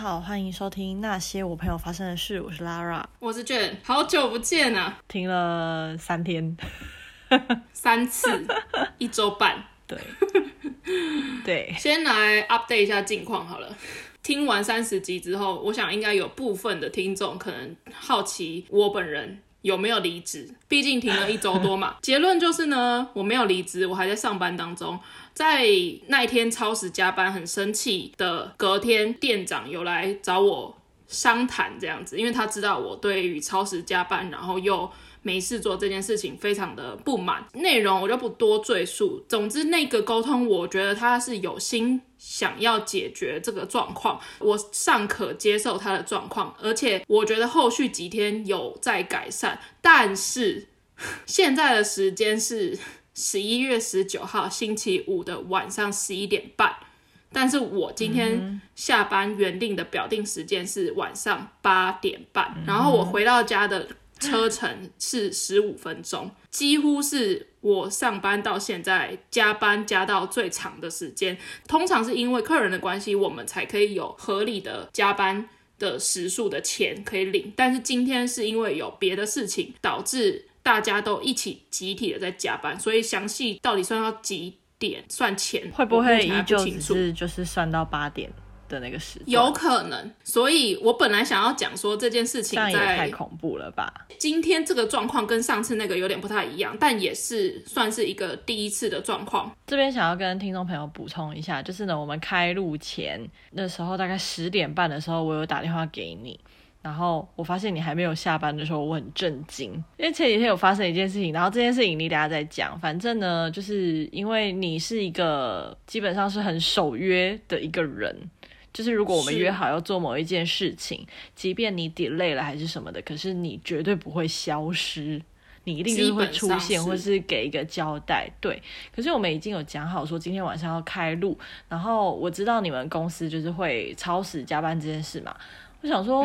好，欢迎收听那些我朋友发生的事。我是 Lara，我是 Jen，好久不见啊，停了三天，三次，一周半。对，对，先来 update 一下近况好了。听完三十集之后，我想应该有部分的听众可能好奇我本人有没有离职，毕竟停了一周多嘛。结论就是呢，我没有离职，我还在上班当中。在那一天超时加班很生气的隔天，店长有来找我商谈这样子，因为他知道我对于超时加班，然后又没事做这件事情非常的不满。内容我就不多赘述。总之那个沟通，我觉得他是有心想要解决这个状况，我尚可接受他的状况，而且我觉得后续几天有在改善。但是现在的时间是。十一月十九号星期五的晚上十一点半，但是我今天下班原定的表定时间是晚上八点半，嗯，然后我回到家的车程是十五分钟，几乎是我上班到现在加班加到最长的时间。通常是因为客人的关系，我们才可以有合理的加班的时数的钱可以领，但是今天是因为有别的事情导致。大家都一起集体的在加班，所以详细到底算到几点算钱，会不会依旧只是就是算到八点的那个时间？有可能。所以我本来想要讲说这件事情在，太恐怖了吧？今天这个状况跟上次那个有点不太一样，但也是算是一个第一次的状况。这边想要跟听众朋友补充一下，就是呢，我们开录前那时候大概十点半的时候，我有打电话给你。然后我发现你还没有下班的时候，我很震惊，因为前几天有发生一件事情，然后这件事情你等下再讲。反正呢，就是因为你是一个基本上是很守约的一个人，就是如果我们约好要做某一件事情，即便你 delay 了还是什么的，可是你绝对不会消失，你一定就是会出现，或是给一个交代。对，可是我们已经有讲好说今天晚上要开录，然后我知道你们公司就是会超时加班这件事嘛，我想说。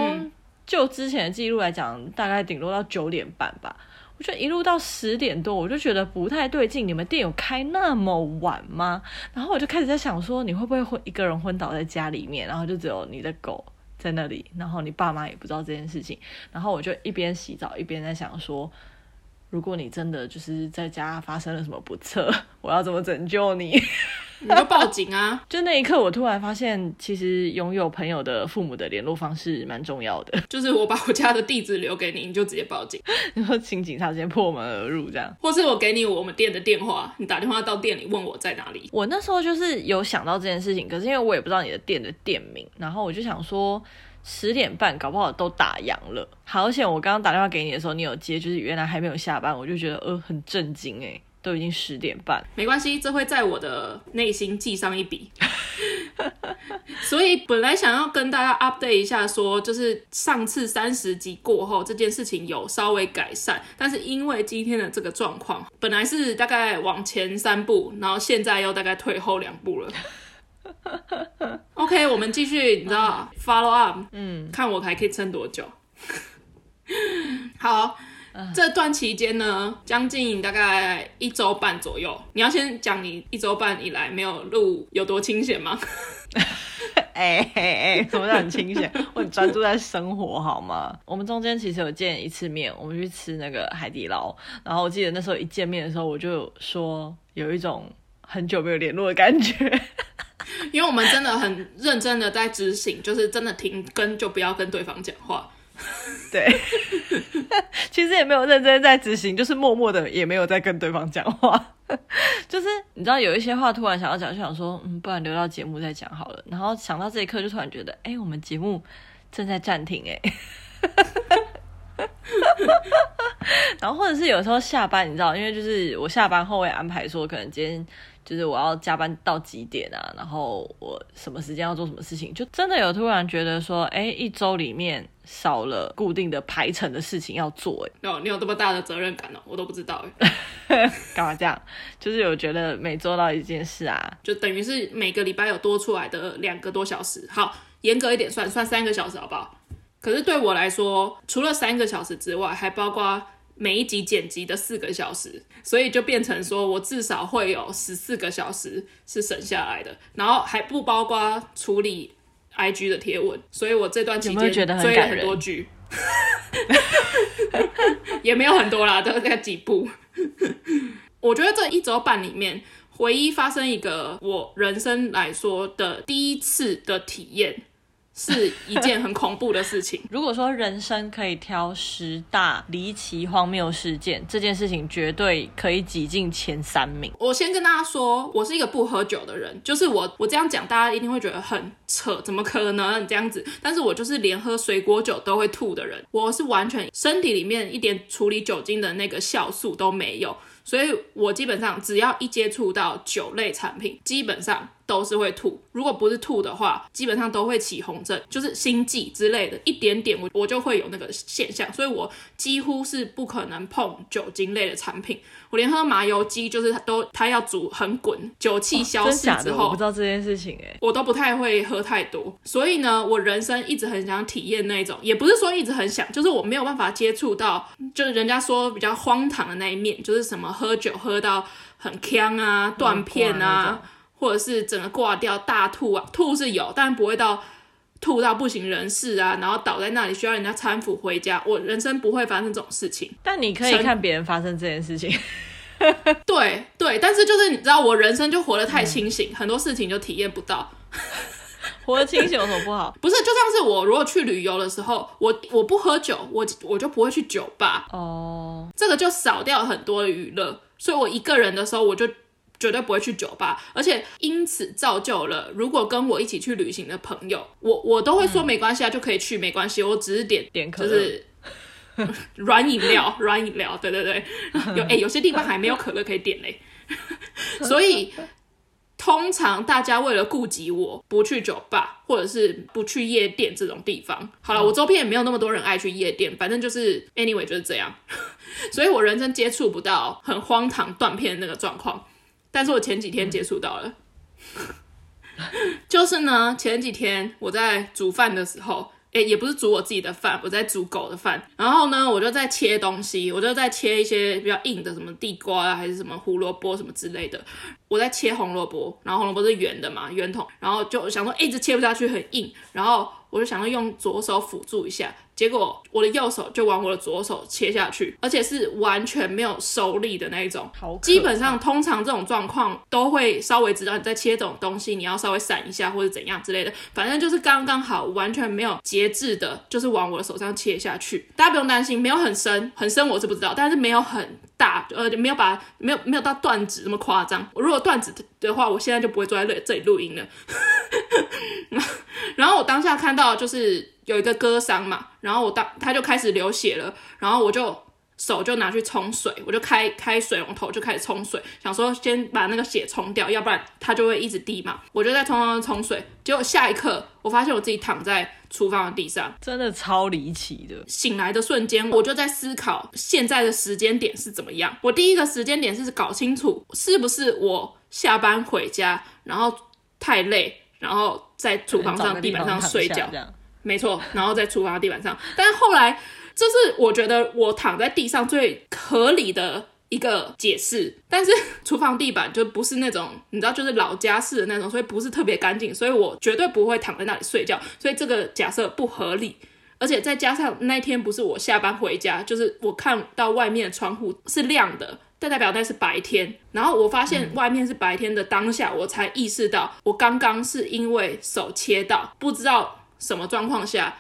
就之前的记录来讲，大概顶多到九点半吧。我觉得一路到十点多，我就觉得不太对劲。你们店有开那么晚吗？然后我就开始在想说，你会不会昏一个人昏倒在家里面，然后就只有你的狗在那里，然后你爸妈也不知道这件事情。然后我就一边洗澡一边在想说，如果你真的就是在家发生了什么不测，我要怎么拯救你？你就报警啊！就那一刻，我突然发现，其实拥有朋友的父母的联络方式蛮重要的。就是我把我家的地址留给你，你就直接报警，然后请警察直接破门而入这样。或是我给你我们店的电话，你打电话到店里问我在哪里。我那时候就是有想到这件事情，可是因为我也不知道你的店的店名，然后我就想说十点半搞不好都打烊了。好险我刚刚打电话给你的时候，你有接，就是原来还没有下班，我就觉得呃很震惊哎。都已经十点半，没关系，这会在我的内心记上一笔。所以本来想要跟大家 update 一下说，就是上次三十集过后这件事情有稍微改善，但是因为今天的这个状况，本来是大概往前三步，然后现在又大概退后两步了。OK，我们继续，你知道 follow up，嗯，看我还可以撑多久。好。这段期间呢，将近大概一周半左右。你要先讲你一周半以来没有录有多清闲吗？哎哎哎，什么叫很清闲？我很专注在生活，好吗？我们中间其实有见一次面，我们去吃那个海底捞。然后我记得那时候一见面的时候，我就说有一种很久没有联络的感觉，因为我们真的很认真的在执行，就是真的停跟就不要跟对方讲话。对，其实也没有认真在执行，就是默默的也没有在跟对方讲话。就是你知道有一些话突然想要讲，就想说，嗯，不然留到节目再讲好了。然后想到这一刻，就突然觉得，哎，我们节目正在暂停，哎。然后或者是有时候下班，你知道，因为就是我下班后会安排说，可能今天。就是我要加班到几点啊？然后我什么时间要做什么事情？就真的有突然觉得说，哎，一周里面少了固定的排程的事情要做。哎，哦，你有这么大的责任感哦？我都不知道。哎，干嘛这样？就是有觉得每做到一件事啊，就等于是每个礼拜有多出来的两个多小时。好，严格一点算，算三个小时好不好？可是对我来说，除了三个小时之外，还包括。每一集剪辑的四个小时，所以就变成说我至少会有十四个小时是省下来的，然后还不包括处理 IG 的贴文，所以我这段期间追了很多剧，也没有很多啦，都在几部。我觉得这一周半里面，唯一发生一个我人生来说的第一次的体验。是一件很恐怖的事情。如果说人生可以挑十大离奇荒谬事件，这件事情绝对可以挤进前三名。我先跟大家说，我是一个不喝酒的人，就是我我这样讲，大家一定会觉得很扯，怎么可能这样子？但是我就是连喝水果酒都会吐的人，我是完全身体里面一点处理酒精的那个酵素都没有，所以我基本上只要一接触到酒类产品，基本上。都是会吐，如果不是吐的话，基本上都会起红疹，就是心悸之类的，一点点我我就会有那个现象，所以我几乎是不可能碰酒精类的产品。我连喝麻油鸡，就是都它要煮很滚，酒气消失之后，我不知道这件事情哎，我都不太会喝太多。所以呢，我人生一直很想体验那种，也不是说一直很想，就是我没有办法接触到，就是人家说比较荒唐的那一面，就是什么喝酒喝到很呛啊、断片啊。或者是整个挂掉大吐啊，吐是有，但不会到吐到不省人事啊，然后倒在那里需要人家搀扶回家。我人生不会发生这种事情，但你可以看别人发生这件事情。对对，但是就是你知道，我人生就活得太清醒，嗯、很多事情就体验不到。活得清醒有什么不好？不是，就像是我如果去旅游的时候，我我不喝酒，我我就不会去酒吧哦，这个就少掉很多的娱乐。所以我一个人的时候，我就。绝对不会去酒吧，而且因此造就了，如果跟我一起去旅行的朋友，我我都会说没关系啊，嗯、就可以去，没关系，我只是点点就是 软饮料，软饮料，对对对，有哎、欸，有些地方还没有可乐可以点嘞，所以通常大家为了顾及我不去酒吧或者是不去夜店这种地方，好了，我周边也没有那么多人爱去夜店，反正就是 anyway 就是这样，所以我人生接触不到很荒唐断片的那个状况。但是我前几天接触到了，就是呢，前几天我在煮饭的时候，诶，也不是煮我自己的饭，我在煮狗的饭。然后呢，我就在切东西，我就在切一些比较硬的，什么地瓜啊，还是什么胡萝卜什么之类的。我在切红萝卜，然后红萝卜是圆的嘛，圆筒，然后就想说，一直切不下去，很硬，然后我就想要用左手辅助一下。结果我的右手就往我的左手切下去，而且是完全没有收力的那一种。基本上通常这种状况都会稍微知道你在切这种东西，你要稍微闪一下或者怎样之类的。反正就是刚刚好，完全没有节制的，就是往我的手上切下去。大家不用担心，没有很深，很深我是不知道，但是没有很大，呃，没有把没有没有到断指那么夸张。我如果断指的话，我现在就不会坐在这里录音了。然后我当下看到就是。有一个割伤嘛，然后我当他就开始流血了，然后我就手就拿去冲水，我就开开水龙头就开始冲水，想说先把那个血冲掉，要不然它就会一直滴嘛。我就在冲冲冲水，结果下一刻我发现我自己躺在厨房的地上，真的超离奇的。醒来的瞬间，我就在思考现在的时间点是怎么样。我第一个时间点是搞清楚是不是我下班回家，然后太累，然后在厨房上地板上睡觉。没错，然后在厨房的地板上，但是后来这是我觉得我躺在地上最合理的一个解释。但是 厨房地板就不是那种你知道，就是老家式的那种，所以不是特别干净，所以我绝对不会躺在那里睡觉。所以这个假设不合理，而且再加上那天不是我下班回家，就是我看到外面的窗户是亮的，这代表那是白天。然后我发现外面是白天的当下，我才意识到我刚刚是因为手切到，不知道。什么状况下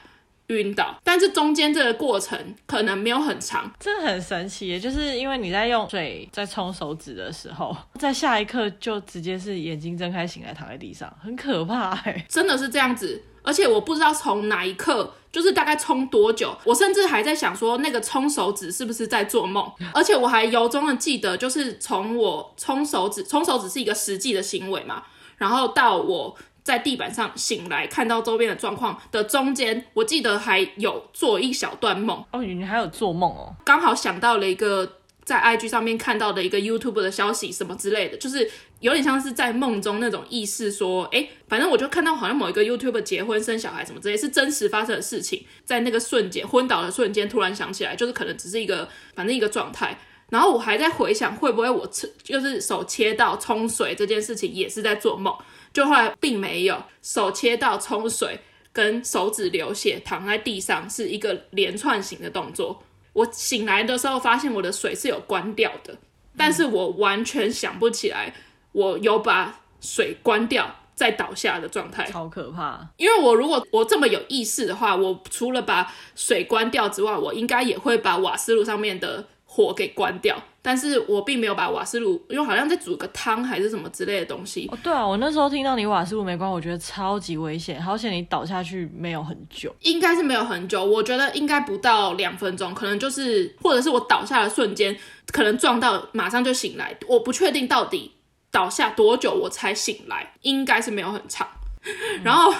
晕倒？但是中间这个过程可能没有很长，这很神奇，就是因为你在用水在冲手指的时候，在下一刻就直接是眼睛睁开醒来躺在地上，很可怕哎，真的是这样子。而且我不知道从哪一刻，就是大概冲多久，我甚至还在想说那个冲手指是不是在做梦，而且我还由衷的记得，就是从我冲手指，冲手指是一个实际的行为嘛，然后到我。在地板上醒来，看到周边的状况的中间，我记得还有做一小段梦。哦，你还有做梦哦？刚好想到了一个在 IG 上面看到的一个 YouTube 的消息，什么之类的，就是有点像是在梦中那种意识，说，哎，反正我就看到好像某一个 YouTuber 结婚生小孩什么之类，是真实发生的事情。在那个瞬间昏倒的瞬间，突然想起来，就是可能只是一个，反正一个状态。然后我还在回想，会不会我就是手切到冲水这件事情也是在做梦。就后来并没有，手切到冲水跟手指流血躺在地上是一个连串型的动作。我醒来的时候发现我的水是有关掉的，但是我完全想不起来我有把水关掉再倒下的状态，超可怕。因为我如果我这么有意识的话，我除了把水关掉之外，我应该也会把瓦斯炉上面的火给关掉。但是我并没有把瓦斯炉，因为好像在煮个汤还是什么之类的东西。哦，对啊，我那时候听到你瓦斯炉没关，我觉得超级危险，好险你倒下去没有很久，应该是没有很久，我觉得应该不到两分钟，可能就是或者是我倒下的瞬间，可能撞到马上就醒来，我不确定到底倒下多久我才醒来，应该是没有很长，嗯、然后。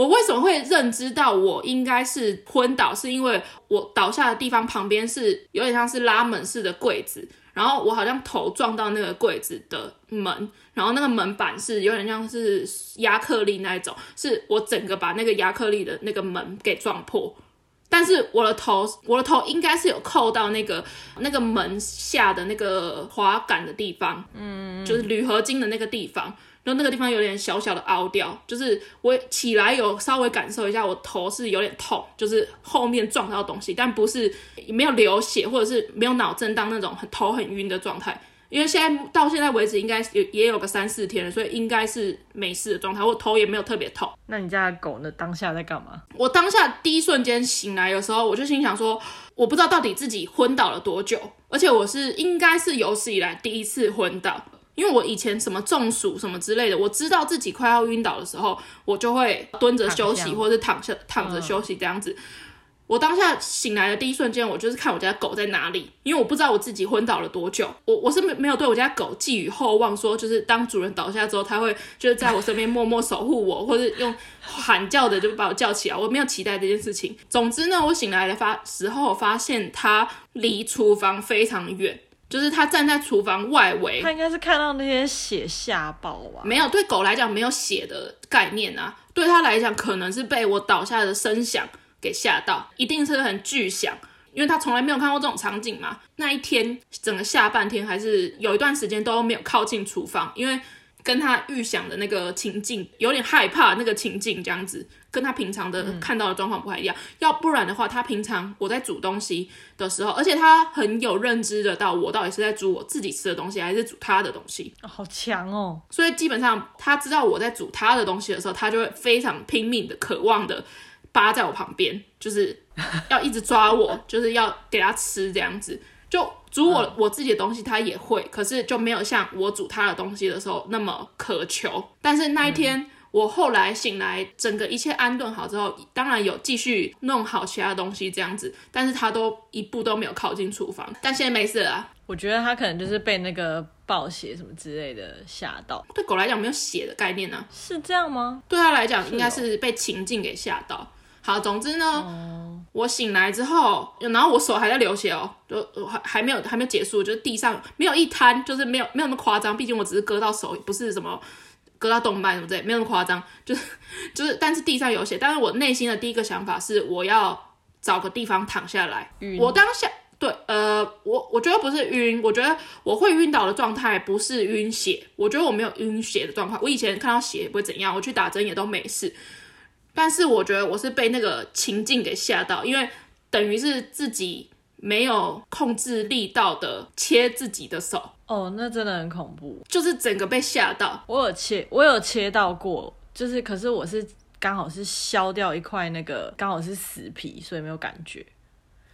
我为什么会认知到我应该是昏倒？是因为我倒下的地方旁边是有点像是拉门式的柜子，然后我好像头撞到那个柜子的门，然后那个门板是有点像是亚克力那一种，是我整个把那个亚克力的那个门给撞破，但是我的头，我的头应该是有扣到那个那个门下的那个滑杆的地方，嗯，就是铝合金的那个地方。然后那个地方有点小小的凹掉，就是我起来有稍微感受一下，我头是有点痛，就是后面撞到东西，但不是没有流血或者是没有脑震荡那种很头很晕的状态。因为现在到现在为止应该有也有个三四天了，所以应该是没事的状态，我头也没有特别痛。那你家的狗呢？当下在干嘛？我当下第一瞬间醒来的时候，我就心想说，我不知道到底自己昏倒了多久，而且我是应该是有史以来第一次昏倒。因为我以前什么中暑什么之类的，我知道自己快要晕倒的时候，我就会蹲着休息，或者是躺下躺着休息这样子。嗯、我当下醒来的第一瞬间，我就是看我家狗在哪里，因为我不知道我自己昏倒了多久。我我是没没有对我家狗寄予厚望，说就是当主人倒下之后，它会就是在我身边默默守护我，或者用喊叫的就把我叫起来。我没有期待这件事情。总之呢，我醒来的发时候发现它离厨房非常远。就是他站在厨房外围，他应该是看到那些血吓爆吧？没有，对狗来讲没有血的概念啊，对他来讲可能是被我倒下的声响给吓到，一定是很巨响，因为他从来没有看过这种场景嘛。那一天整个下半天还是有一段时间都没有靠近厨房，因为跟他预想的那个情境有点害怕，那个情境这样子。跟他平常的看到的状况不太一样，嗯、要不然的话，他平常我在煮东西的时候，而且他很有认知的到我到底是在煮我自己吃的东西，还是煮他的东西，哦、好强哦！所以基本上他知道我在煮他的东西的时候，他就会非常拼命的、渴望的扒在我旁边，就是要一直抓我，就是要给他吃这样子。就煮我、嗯、我自己的东西，他也会，可是就没有像我煮他的东西的时候那么渴求。但是那一天。嗯我后来醒来，整个一切安顿好之后，当然有继续弄好其他东西这样子，但是他都一步都没有靠近厨房。但现在没事了。我觉得他可能就是被那个暴血什么之类的吓到。对狗来讲没有血的概念呢、啊？是这样吗？对他来讲应该是被情境给吓到。好，总之呢，嗯、我醒来之后，然后我手还在流血哦，就还还没有还没有结束，就是地上没有一滩，就是没有没有那么夸张，毕竟我只是割到手，不是什么。割到动脉什么之类，没有那么夸张，就是 就是，但是地上有血。但是我内心的第一个想法是，我要找个地方躺下来。我当下对，呃，我我觉得不是晕，我觉得我会晕倒的状态不是晕血，我觉得我没有晕血的状况。我以前看到血也不会怎样，我去打针也都没事。但是我觉得我是被那个情境给吓到，因为等于是自己没有控制力道的切自己的手。哦，那真的很恐怖，就是整个被吓到。我有切，我有切到过，就是可是我是刚好是削掉一块那个，刚好是死皮，所以没有感觉。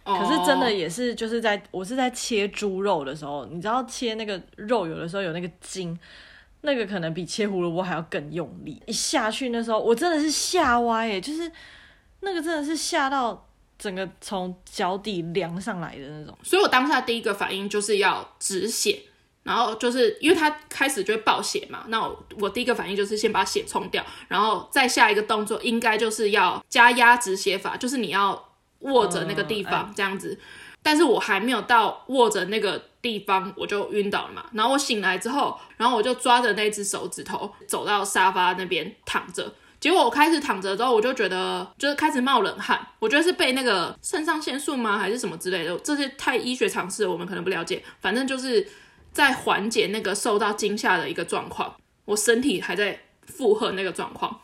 Oh. 可是真的也是，就是在我是在切猪肉的时候，你知道切那个肉有的时候有那个筋，那个可能比切胡萝卜还要更用力，一下去那时候我真的是吓歪耶，就是那个真的是吓到整个从脚底凉上来的那种。所以我当下第一个反应就是要止血。然后就是因为他开始就会爆血嘛，那我，我第一个反应就是先把血冲掉，然后再下一个动作应该就是要加压止血法，就是你要握着那个地方这样子。但是我还没有到握着那个地方，我就晕倒了嘛。然后我醒来之后，然后我就抓着那只手指头走到沙发那边躺着。结果我开始躺着之后，我就觉得就是开始冒冷汗，我觉得是被那个肾上腺素吗，还是什么之类的？这些太医学常识我们可能不了解，反正就是。在缓解那个受到惊吓的一个状况，我身体还在负荷那个状况，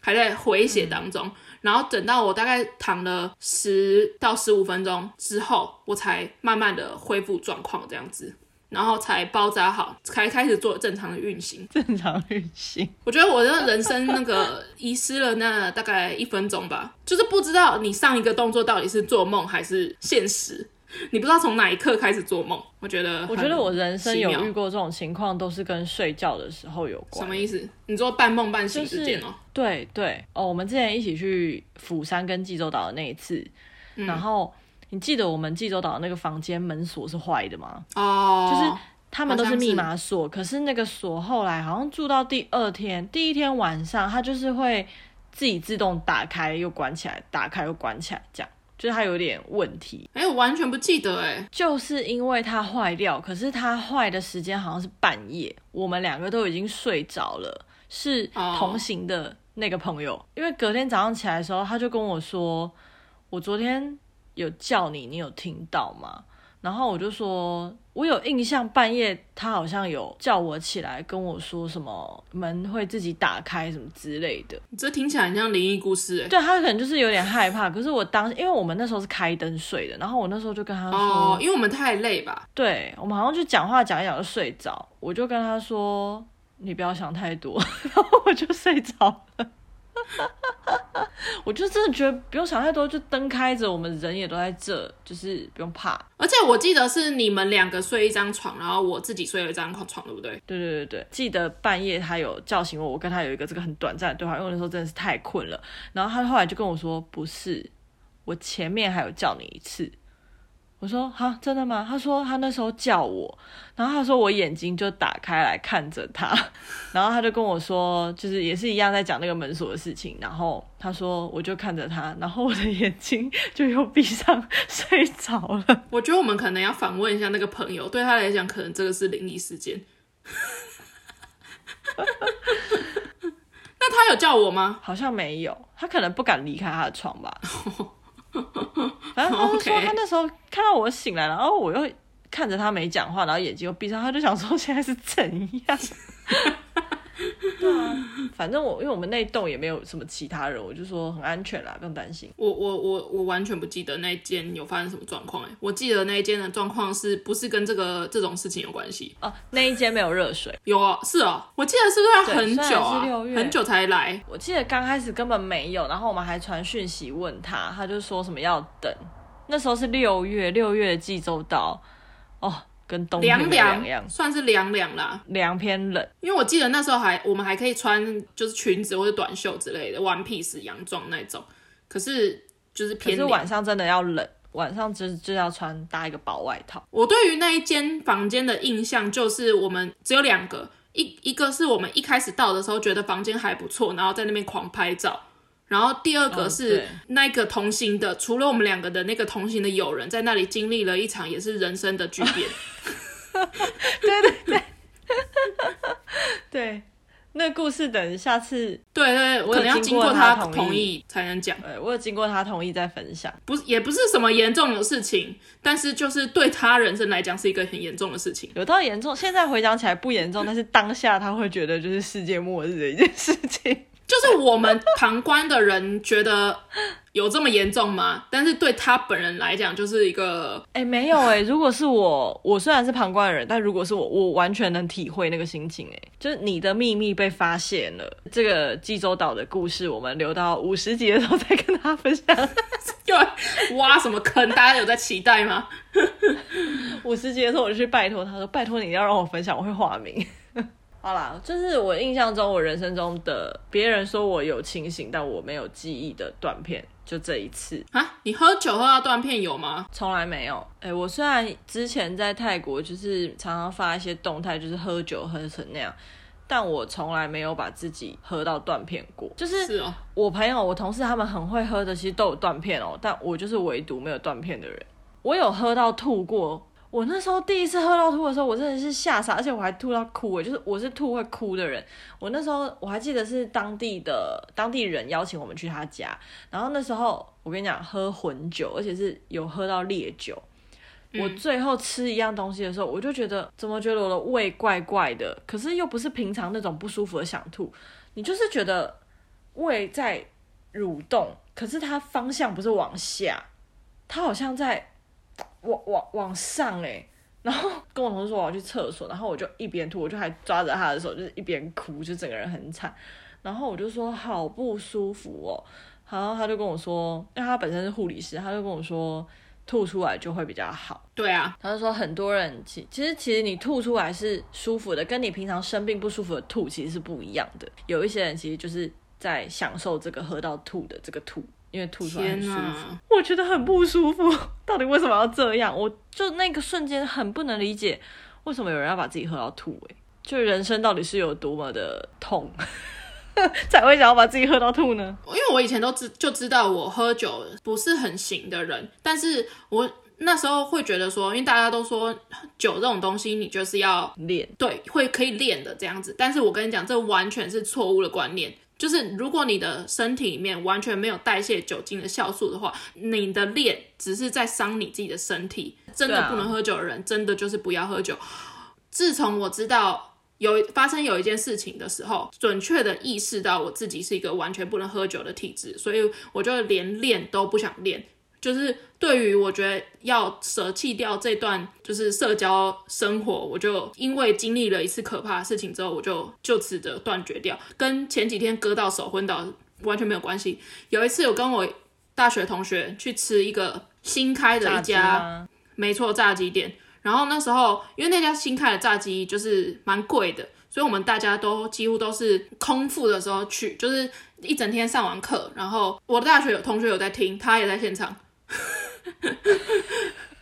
还在回血当中。然后等到我大概躺了十到十五分钟之后，我才慢慢的恢复状况这样子。然后才包扎好，才开始做正常的运行。正常运行，我觉得我的人生那个 遗失了那大概一分钟吧，就是不知道你上一个动作到底是做梦还是现实，你不知道从哪一刻开始做梦。我觉得，我觉得我人生有遇过这种情况，都是跟睡觉的时候有关。什么意思？你说半梦半醒之间哦？对对哦，我们之前一起去釜山跟济州岛的那一次，嗯、然后。你记得我们济州岛那个房间门锁是坏的吗？哦，就是他们都是密码锁，可是那个锁后来好像住到第二天，第一天晚上它就是会自己自动打开又关起来，打开又关起来，这样就是它有点问题。哎、欸，我完全不记得哎、欸，就是因为它坏掉，可是它坏的时间好像是半夜，我们两个都已经睡着了，是同行的那个朋友，哦、因为隔天早上起来的时候，他就跟我说，我昨天。有叫你，你有听到吗？然后我就说，我有印象，半夜他好像有叫我起来，跟我说什么门会自己打开什么之类的。这听起来很像灵异故事哎。对，他可能就是有点害怕，可是我当，因为我们那时候是开灯睡的，然后我那时候就跟他说，哦，因为我们太累吧？对，我们好像就讲话讲一讲就睡着，我就跟他说，你不要想太多，然后我就睡着了。我就真的觉得不用想太多，就灯开着，我们人也都在这，就是不用怕。而且我记得是你们两个睡一张床，然后我自己睡了一张床，对不对？对对对对，记得半夜他有叫醒我，我跟他有一个这个很短暂的对话，因为那时候真的是太困了。然后他后来就跟我说，不是，我前面还有叫你一次。我说哈，真的吗？他说他那时候叫我，然后他说我眼睛就打开来看着他，然后他就跟我说，就是也是一样在讲那个门锁的事情。然后他说我就看着他，然后我的眼睛就又闭上睡着了。我觉得我们可能要访问一下那个朋友，对他来讲，可能这个是灵异事件。那他有叫我吗？好像没有，他可能不敢离开他的床吧。然后他就 说，他那时候看到我醒来了，然后我又看着他没讲话，然后眼睛又闭上，他就想说现在是怎样？对啊，反正我因为我们那栋也没有什么其他人，我就说很安全啦，不用担心。我我我我完全不记得那间有发生什么状况哎，我记得那一间的状况是不是跟这个这种事情有关系？哦，那一间没有热水，有啊，是哦，我记得是不是要很久很久才来。我记得刚开始根本没有，然后我们还传讯息问他，他就说什么要等。那时候是六月，六月济州岛哦。跟冬天凉凉，算是凉凉啦，凉偏冷。因为我记得那时候还我们还可以穿就是裙子或者短袖之类的，one piece 洋装那种。可是就是偏，可是晚上真的要冷，晚上就就要穿搭一个薄外套。我对于那一间房间的印象就是我们只有两个，一一个是我们一开始到的时候觉得房间还不错，然后在那边狂拍照。然后第二个是那个同行的，哦、除了我们两个的那个同行的友人，在那里经历了一场也是人生的巨变。对 对对，对，那故事等下次，对对，我可能要经过他同意才能讲。对，我有经过他同意再分享，不是也不是什么严重的事情，但是就是对他人生来讲是一个很严重的事情。有到严重，现在回想起来不严重，但是当下他会觉得就是世界末日的一件事情。就是我们旁观的人觉得有这么严重吗？但是对他本人来讲，就是一个哎、欸，没有哎、欸。如果是我，我虽然是旁观的人，但如果是我，我完全能体会那个心情哎、欸。就是你的秘密被发现了，这个济州岛的故事，我们留到五十集的时候再跟大家分享。又挖什么坑？大家有在期待吗？五十集的时候，我就去拜托他说：“拜托你要让我分享，我会化名。”好啦，就是我印象中，我人生中的别人说我有清醒，但我没有记忆的断片，就这一次啊！你喝酒喝到断片有吗？从来没有。哎、欸，我虽然之前在泰国就是常常发一些动态，就是喝酒喝成那样，但我从来没有把自己喝到断片过。就是我朋友、我同事他们很会喝的，其实都有断片哦，但我就是唯独没有断片的人。我有喝到吐过。我那时候第一次喝到吐的时候，我真的是吓傻，而且我还吐到哭诶，就是我是吐会哭的人。我那时候我还记得是当地的当地人邀请我们去他家，然后那时候我跟你讲喝混酒，而且是有喝到烈酒。嗯、我最后吃一样东西的时候，我就觉得怎么觉得我的胃怪怪的，可是又不是平常那种不舒服的想吐。你就是觉得胃在蠕动，可是它方向不是往下，它好像在往往往上哎。然后跟我同事说我要去厕所，然后我就一边吐，我就还抓着他的手，就是一边哭，就整个人很惨。然后我就说好不舒服哦，然后他就跟我说，因为他本身是护理师，他就跟我说吐出来就会比较好。对啊，他就说很多人其其实其实你吐出来是舒服的，跟你平常生病不舒服的吐其实是不一样的。有一些人其实就是在享受这个喝到吐的这个吐。因为吐出来很舒服，我觉得很不舒服。到底为什么要这样？我就那个瞬间很不能理解，为什么有人要把自己喝到吐？欸？哎，就人生到底是有多么的痛，才会想要把自己喝到吐呢？因为我以前都知就知道我喝酒不是很行的人，但是我那时候会觉得说，因为大家都说酒这种东西，你就是要练，对，会可以练的这样子。但是我跟你讲，这完全是错误的观念。就是如果你的身体里面完全没有代谢酒精的酵素的话，你的练只是在伤你自己的身体。真的不能喝酒的人，真的就是不要喝酒。自从我知道有发生有一件事情的时候，准确的意识到我自己是一个完全不能喝酒的体质，所以我就连练都不想练。就是对于我觉得要舍弃掉这段就是社交生活，我就因为经历了一次可怕的事情之后，我就就此的断绝掉，跟前几天割到手昏倒完全没有关系。有一次有跟我大学同学去吃一个新开的一家，没错，炸鸡店。然后那时候因为那家新开的炸鸡就是蛮贵的，所以我们大家都几乎都是空腹的时候去，就是一整天上完课，然后我的大学有同学有在听，他也在现场。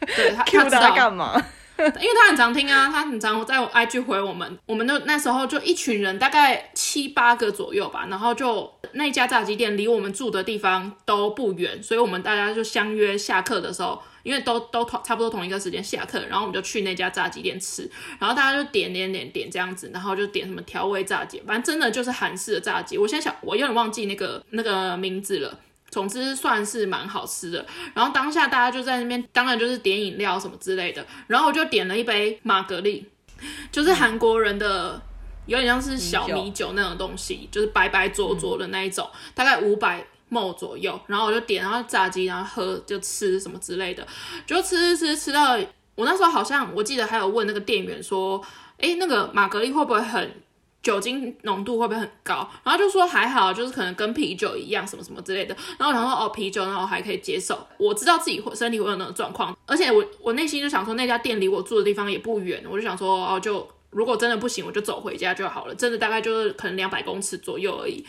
对他，他知道干嘛？因为他很常听啊，他很常在我 IG 回我们。我们就那时候就一群人，大概七八个左右吧。然后就那家炸鸡店离我们住的地方都不远，所以我们大家就相约下课的时候，因为都都同差不多同一个时间下课，然后我们就去那家炸鸡店吃。然后大家就点点点点这样子，然后就点什么调味炸鸡，反正真的就是韩式的炸鸡。我现在想，我有点忘记那个那个名字了。总之算是蛮好吃的，然后当下大家就在那边，当然就是点饮料什么之类的，然后我就点了一杯玛格丽，就是韩国人的，有点像是小米酒那种东西，就是白白浊浊的那一种，大概五百 ml 左右，然后我就点，然后炸鸡，然后喝就吃什么之类的，就吃吃吃吃到我那时候好像我记得还有问那个店员说，诶，那个玛格丽会不会很？酒精浓度会不会很高？然后就说还好，就是可能跟啤酒一样，什么什么之类的。然后我想说哦，啤酒那我还可以接受。我知道自己会身体会有那种状况，而且我我内心就想说那家店离我住的地方也不远，我就想说哦，就如果真的不行，我就走回家就好了。真的大概就是可能两百公尺左右而已。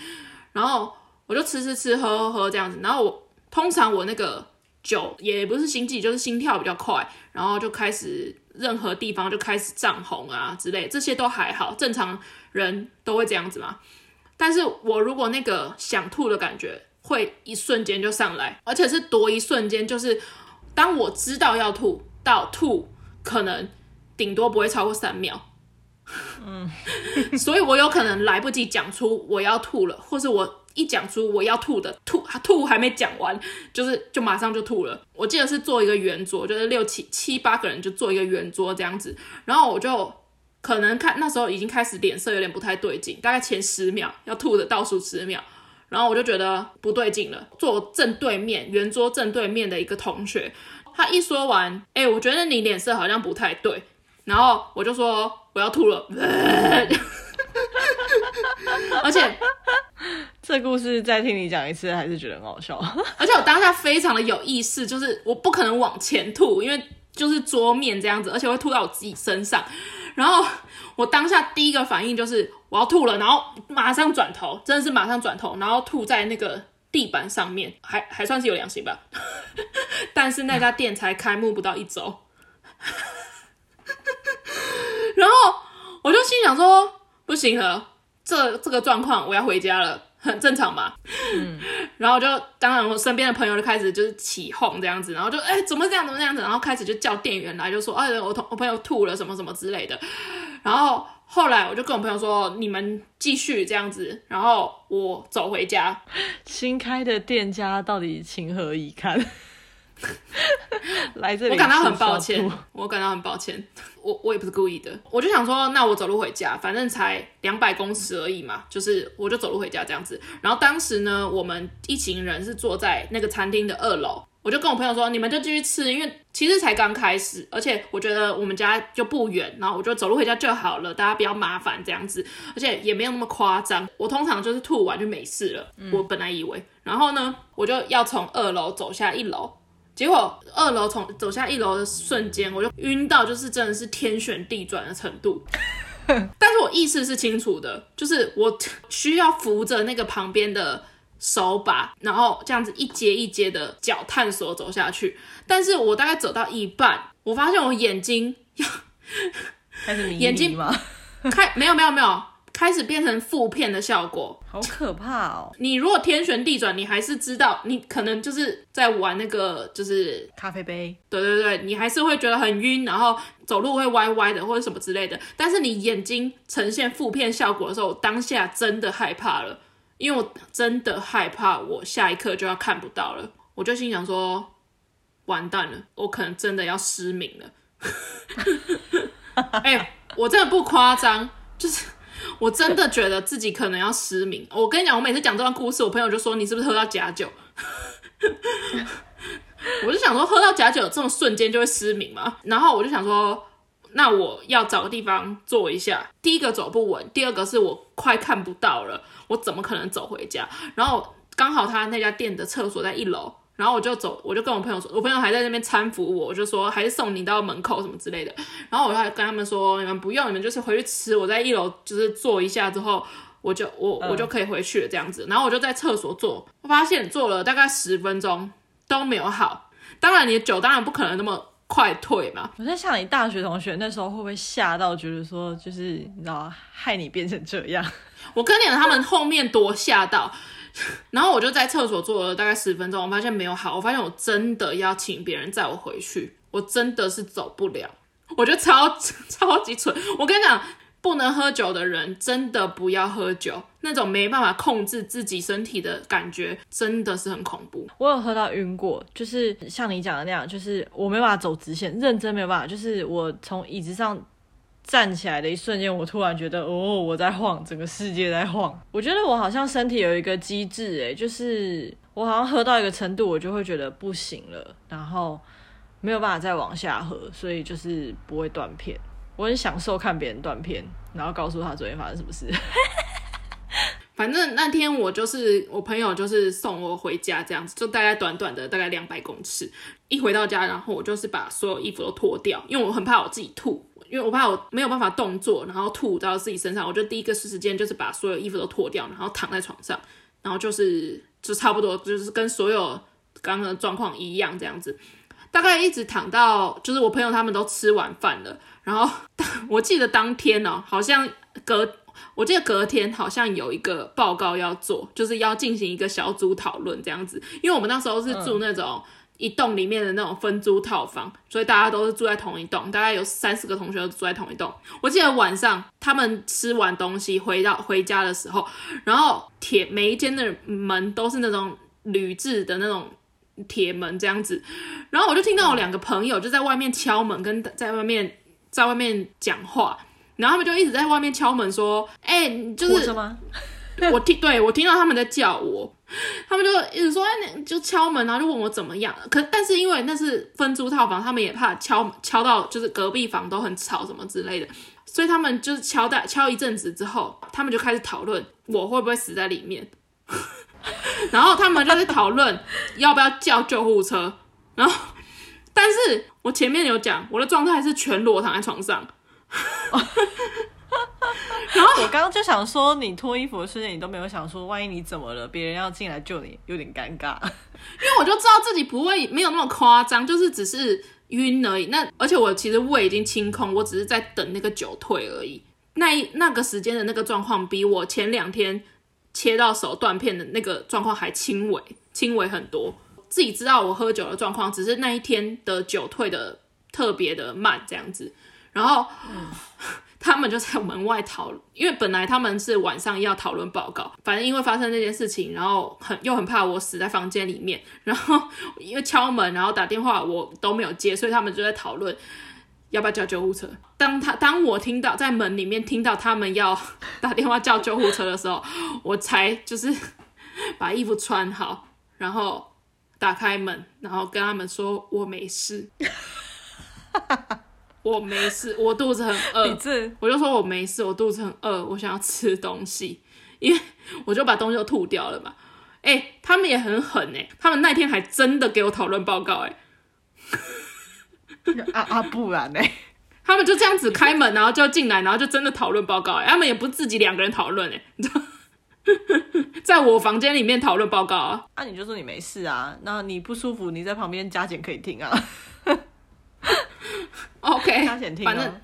然后我就吃吃吃喝喝喝这样子。然后我通常我那个酒也不是心悸，就是心跳比较快，然后就开始任何地方就开始涨红啊之类，这些都还好，正常。人都会这样子吗？但是我如果那个想吐的感觉会一瞬间就上来，而且是多一瞬间，就是当我知道要吐到吐，可能顶多不会超过三秒。嗯，所以我有可能来不及讲出我要吐了，或是我一讲出我要吐的吐吐还没讲完，就是就马上就吐了。我记得是做一个圆桌，就是六七七八个人就做一个圆桌这样子，然后我就。可能看那时候已经开始脸色有点不太对劲，大概前十秒要吐的倒数十秒，然后我就觉得不对劲了。坐正对面圆桌正对面的一个同学，他一说完，哎、欸，我觉得你脸色好像不太对，然后我就说我要吐了，而且这故事再听你讲一次还是觉得很好笑，而且我当下非常的有意识，就是我不可能往前吐，因为就是桌面这样子，而且会吐到我自己身上。然后我当下第一个反应就是我要吐了，然后马上转头，真的是马上转头，然后吐在那个地板上面，还还算是有良心吧。但是那家店才开幕不到一周，然后我就心想说不行了，这这个状况我要回家了。很正常嘛，嗯，然后就当然我身边的朋友就开始就是起哄这样子，然后就哎、欸、怎么这样怎么这样子，然后开始就叫店员来就说哎我同我朋友吐了什么什么之类的，然后后来我就跟我朋友说你们继续这样子，然后我走回家。新开的店家到底情何以堪？来这里，我感到很抱歉，我感到很抱歉，我我也不是故意的，我就想说，那我走路回家，反正才两百公尺而已嘛，就是我就走路回家这样子。然后当时呢，我们一行人是坐在那个餐厅的二楼，我就跟我朋友说，你们就继续吃，因为其实才刚开始，而且我觉得我们家就不远，然后我就走路回家就好了，大家不要麻烦这样子，而且也没有那么夸张。我通常就是吐完就没事了，嗯、我本来以为，然后呢，我就要从二楼走下一楼。结果二楼从走下一楼的瞬间，我就晕到，就是真的是天旋地转的程度。但是我意识是清楚的，就是我需要扶着那个旁边的手把，然后这样子一阶一阶的脚探索走下去。但是我大概走到一半，我发现我眼睛要开始迷迷 眼睛吗？开没有没有没有。开始变成负片的效果，好可怕哦！你如果天旋地转，你还是知道，你可能就是在玩那个，就是咖啡杯。对对对，你还是会觉得很晕，然后走路会歪歪的或者什么之类的。但是你眼睛呈现负片效果的时候，当下真的害怕了，因为我真的害怕我下一刻就要看不到了。我就心想说，完蛋了，我可能真的要失明了。哎、欸，我真的不夸张，就是。我真的觉得自己可能要失明。我跟你讲，我每次讲这段故事，我朋友就说，你是不是喝到假酒？我就想说，喝到假酒这么瞬间就会失明吗？然后我就想说，那我要找个地方坐一下。第一个走不稳，第二个是我快看不到了，我怎么可能走回家？然后刚好他那家店的厕所在一楼。然后我就走，我就跟我朋友说，我朋友还在那边搀扶我，我就说还是送你到门口什么之类的。然后我就还跟他们说，你们不用，你们就是回去吃，我在一楼就是坐一下之后，我就我我就可以回去了这样子。然后我就在厕所坐，我发现坐了大概十分钟都没有好。当然你的酒当然不可能那么快退嘛。我在想你大学同学那时候会不会吓到，觉得说就是你知道害你变成这样？我跟你讲，他们后面多吓到。然后我就在厕所坐了大概十分钟，我发现没有好，我发现我真的要请别人载我回去，我真的是走不了，我觉得超 超级蠢。我跟你讲，不能喝酒的人真的不要喝酒，那种没办法控制自己身体的感觉真的是很恐怖。我有喝到晕过，就是像你讲的那样，就是我没办法走直线，认真没有办法，就是我从椅子上。站起来的一瞬间，我突然觉得，哦，我在晃，整个世界在晃。我觉得我好像身体有一个机制，诶，就是我好像喝到一个程度，我就会觉得不行了，然后没有办法再往下喝，所以就是不会断片。我很享受看别人断片，然后告诉他昨天发生什么事。反正那天我就是我朋友，就是送我回家这样子，就大概短短的大概两百公尺。一回到家，然后我就是把所有衣服都脱掉，因为我很怕我自己吐。因为我怕我没有办法动作，然后吐到自己身上，我就第一个时间就是把所有衣服都脱掉，然后躺在床上，然后就是就差不多就是跟所有刚刚的状况一样这样子，大概一直躺到就是我朋友他们都吃完饭了，然后我记得当天哦，好像隔我记得隔天好像有一个报告要做，就是要进行一个小组讨论这样子，因为我们那时候是住那种。嗯一栋里面的那种分租套房，所以大家都是住在同一栋，大概有三四个同学都住在同一栋。我记得晚上他们吃完东西回到回家的时候，然后铁每一间的门都是那种铝制的那种铁门这样子，然后我就听到我两个朋友就在外面敲门，跟在外面在外面讲话，然后他们就一直在外面敲门说：“哎、欸，就是我听对我听到他们在叫我。” 他们就一直说，哎，就敲门然后，就问我怎么样。可但是因为那是分租套房，他们也怕敲敲到就是隔壁房都很吵什么之类的，所以他们就是敲打敲一阵子之后，他们就开始讨论我会不会死在里面。然后他们就在讨论要不要叫救护车。然后，但是我前面有讲，我的状态是全裸躺在床上。然后我刚刚就想说，你脱衣服的瞬间，你都没有想说，万一你怎么了，别人要进来救你，有点尴尬。因为我就知道自己不会没有那么夸张，就是只是晕而已。那而且我其实胃已经清空，我只是在等那个酒退而已。那那个时间的那个状况，比我前两天切到手断片的那个状况还轻微，轻微很多。自己知道我喝酒的状况，只是那一天的酒退的特别的慢，这样子。然后。嗯他们就在门外讨，因为本来他们是晚上要讨论报告，反正因为发生这件事情，然后很又很怕我死在房间里面，然后因为敲门，然后打电话我都没有接，所以他们就在讨论要不要叫救护车。当他当我听到在门里面听到他们要打电话叫救护车的时候，我才就是把衣服穿好，然后打开门，然后跟他们说我没事。我没事，我肚子很饿。我就说我没事，我肚子很饿，我想要吃东西，因为我就把东西都吐掉了嘛。哎、欸，他们也很狠哎，他们那天还真的给我讨论报告哎。啊啊，不然呢？他们就这样子开门，然后就进来，然后就真的讨论报告哎。他们也不自己两个人讨论哎，你知道，在我房间里面讨论报告啊。啊，你就说你没事啊，那你不舒服，你在旁边加减可以听啊。OK，哦、反正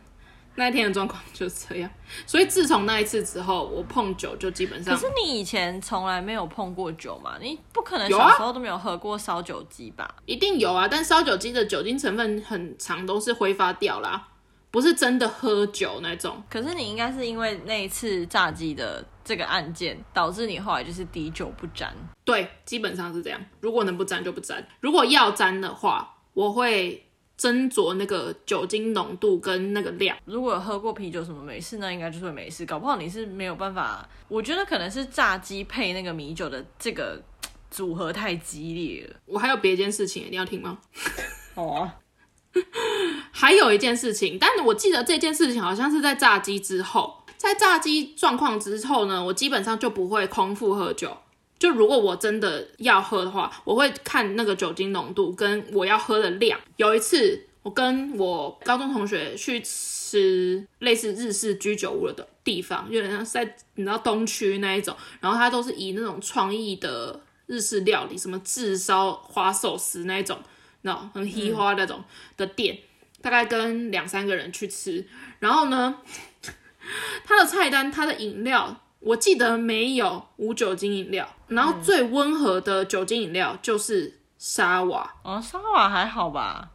那一天的状况就是这样，所以自从那一次之后，我碰酒就基本上。可是你以前从来没有碰过酒嘛？你不可能小时候都没有喝过烧酒鸡吧？一定有啊，但烧酒鸡的酒精成分很长都是挥发掉啦，不是真的喝酒那种。可是你应该是因为那一次炸鸡的这个案件，导致你后来就是滴酒不沾。对，基本上是这样。如果能不沾就不沾，如果要沾的话，我会。斟酌那个酒精浓度跟那个量。如果有喝过啤酒什么没事，那应该就是会没事。搞不好你是没有办法。我觉得可能是炸鸡配那个米酒的这个组合太激烈了。我还有别件事情，你要听吗？哦，还有一件事情，但是我记得这件事情好像是在炸鸡之后，在炸鸡状况之后呢，我基本上就不会空腹喝酒。就如果我真的要喝的话，我会看那个酒精浓度跟我要喝的量。有一次，我跟我高中同学去吃类似日式居酒屋的地方，有点像在你知道东区那一种，然后它都是以那种创意的日式料理，什么炙烧花寿司那一种，那种很嘻花那种的店，大概跟两三个人去吃，然后呢，它的菜单，它的饮料。我记得没有无酒精饮料，然后最温和的酒精饮料就是沙瓦。哦，沙瓦还好吧？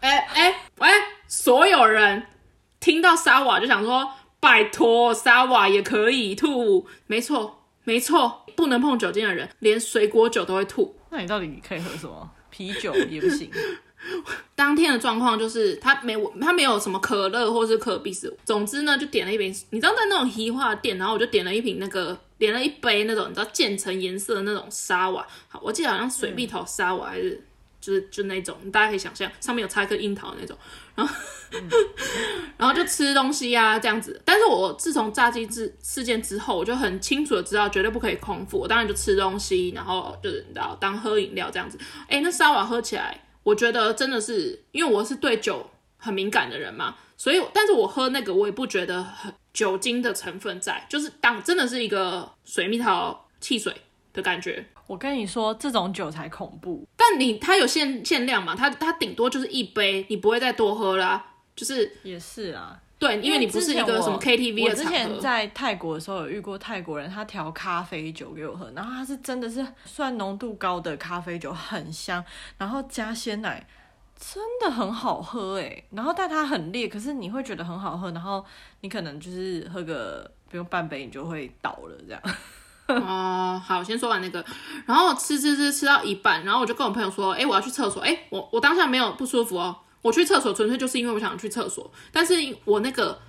哎哎喂，所有人听到沙瓦就想说，拜托，沙瓦也可以吐。没错，没错，不能碰酒精的人，连水果酒都会吐。那你到底可以喝什么？啤酒也不行。当天的状况就是他没他没有什么可乐或是可比斯，总之呢就点了一瓶，你知道在那种嘻化店，然后我就点了一瓶那个，点了一杯那种你知道渐层颜色的那种沙瓦，好，我记得好像水蜜桃沙瓦还是、就是就那种，大家可以想象上面有插一颗樱桃那种，然后、然后就吃东西啊这样子，但是我自从炸鸡之事件之后，我就很清楚的知道绝对不可以空腹，我当然就吃东西，然后就是你知道当喝饮料这样子，哎、那沙瓦喝起来。我觉得真的是，因为我是对酒很敏感的人嘛，所以，但是我喝那个我也不觉得很酒精的成分在，就是当真的是一个水蜜桃汽水的感觉。我跟你说，这种酒才恐怖。但你它有限限量嘛，它它顶多就是一杯，你不会再多喝啦。就是也是啊。对，因为你不是一个什么 KTV 的场合。我之前在泰国的时候有遇过泰国人，他调咖啡酒给我喝，然后他是真的是算浓度高的咖啡酒，很香，然后加鲜奶，真的很好喝诶。然后但它很烈，可是你会觉得很好喝，然后你可能就是喝个不用半杯，你就会倒了这样。哦，好，先说完那个，然后吃吃吃吃到一半，然后我就跟我朋友说，哎，我要去厕所，哎，我我当下没有不舒服哦。我去厕所纯粹就是因为我想去厕所，但是我那个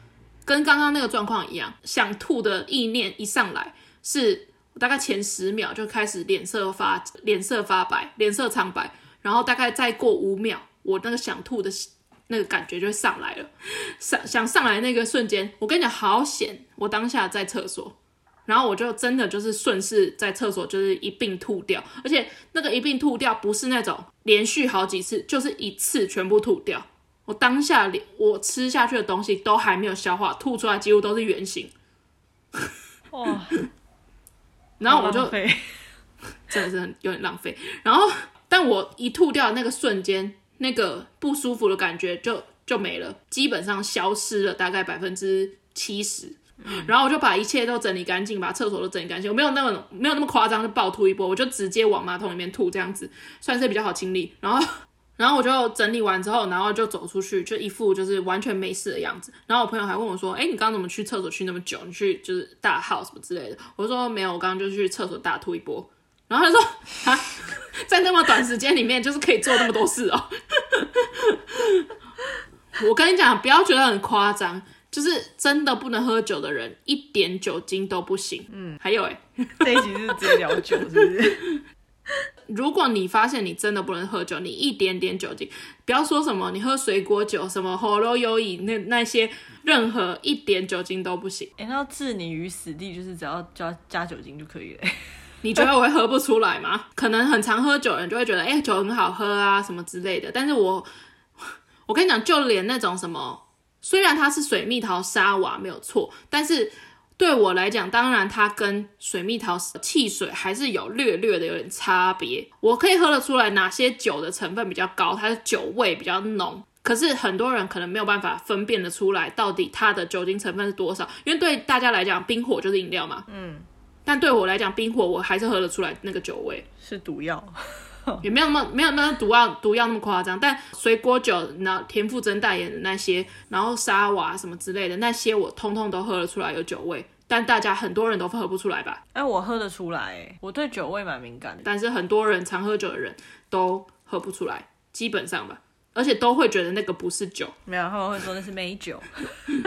跟刚刚那个状况一样，想吐的意念一上来，是大概前十秒就开始脸色发脸色发白，脸色苍白，然后大概再过五秒，我那个想吐的那个感觉就上来了，想想上来那个瞬间，我跟你讲好险，我当下在厕所。然后我就真的就是顺势在厕所就是一并吐掉，而且那个一并吐掉不是那种连续好几次，就是一次全部吐掉。我当下连我吃下去的东西都还没有消化，吐出来几乎都是圆形。哇！然后我就 真的是很有点浪费。然后，但我一吐掉的那个瞬间，那个不舒服的感觉就就没了，基本上消失了，大概百分之七十。然后我就把一切都整理干净，把厕所都整理干净。我没有那么没有那么夸张，就暴吐一波，我就直接往马桶里面吐，这样子算是比较好清理。然后 然后我就整理完之后，然后就走出去，就一副就是完全没事的样子。然后我朋友还问我说：“哎，你刚刚怎么去厕所去那么久？你去就是大号什么之类的？”我说：“没有，我刚刚就去厕所大吐一波。”然后他说：“啊，在那么短时间里面，就是可以做那么多事哦。”我跟你讲，不要觉得很夸张，就是真的不能喝酒的人，一点酒精都不行。嗯，还有哎，这一集是直接聊酒，是不是？如果你发现你真的不能喝酒，你一点点酒精，不要说什么你喝水果酒，什么喉咙有瘾，那那些任何一点酒精都不行。哎、欸，那要置你于死地，就是只要加加酒精就可以了。你觉得我会喝不出来吗？可能很常喝酒的人就会觉得，哎、欸，酒很好喝啊，什么之类的。但是我我跟你讲，就连那种什么，虽然它是水蜜桃沙瓦没有错，但是。对我来讲，当然它跟水蜜桃汽水还是有略略的有点差别。我可以喝得出来哪些酒的成分比较高，它的酒味比较浓。可是很多人可能没有办法分辨得出来，到底它的酒精成分是多少。因为对大家来讲，冰火就是饮料嘛。嗯。但对我来讲，冰火我还是喝得出来那个酒味是毒药，也没有那么没有那么毒药毒药那么夸张。但水果酒，然后田馥甄代言的那些，然后沙瓦什么之类的那些，我通通都喝得出来有酒味。但大家很多人都喝不出来吧？哎、欸，我喝得出来，我对酒味蛮敏感的。但是很多人常喝酒的人都喝不出来，基本上吧，而且都会觉得那个不是酒。没有，他们会说那是美酒。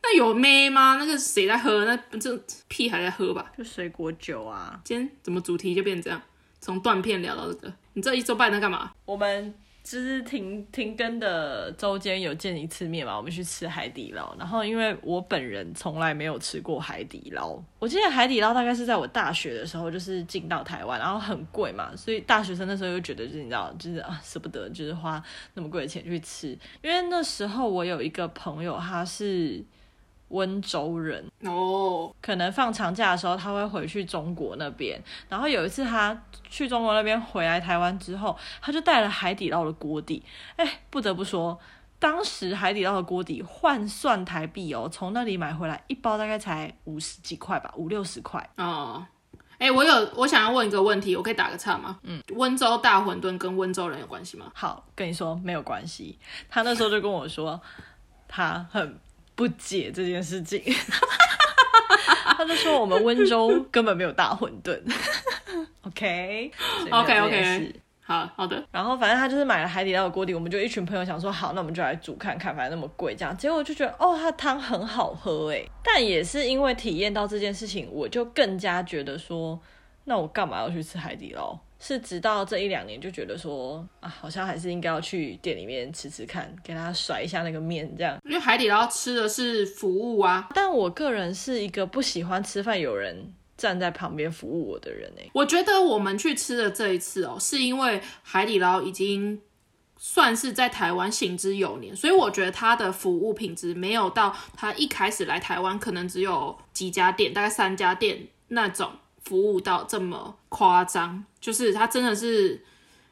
那有梅吗？那个谁在喝？那这屁还在喝吧？就水果酒啊。今天怎么主题就变成这样？从断片聊到这个，你这一周半在干嘛？我们。就是停停更的周间有见一次面嘛，我们去吃海底捞。然后因为我本人从来没有吃过海底捞，我记得海底捞大概是在我大学的时候就是进到台湾，然后很贵嘛，所以大学生那时候又觉得就是你知道，就是啊舍不得就是花那么贵的钱去吃。因为那时候我有一个朋友，他是。温州人哦，oh. 可能放长假的时候他会回去中国那边，然后有一次他去中国那边回来台湾之后，他就带了海底捞的锅底，哎，不得不说，当时海底捞的锅底换算台币哦，从那里买回来一包大概才五十几块吧，五六十块哦。哎、oh. 欸，我有我想要问一个问题，我可以打个岔吗？嗯，温州大馄饨跟温州人有关系吗？好，跟你说没有关系。他那时候就跟我说，他很。不解这件事情，他就说我们温州根本没有大馄饨。OK OK OK，好好的。然后反正他就是买了海底捞的锅底，我们就一群朋友想说好，那我们就来煮看看，反正那么贵这样。结果就觉得哦，它汤很好喝哎。但也是因为体验到这件事情，我就更加觉得说，那我干嘛要去吃海底捞？是直到这一两年就觉得说啊，好像还是应该要去店里面吃吃看，给他甩一下那个面这样。因为海底捞吃的是服务啊，但我个人是一个不喜欢吃饭有人站在旁边服务我的人哎。我觉得我们去吃的这一次哦，是因为海底捞已经算是在台湾行之有年，所以我觉得它的服务品质没有到他一开始来台湾可能只有几家店，大概三家店那种。服务到这么夸张，就是他真的是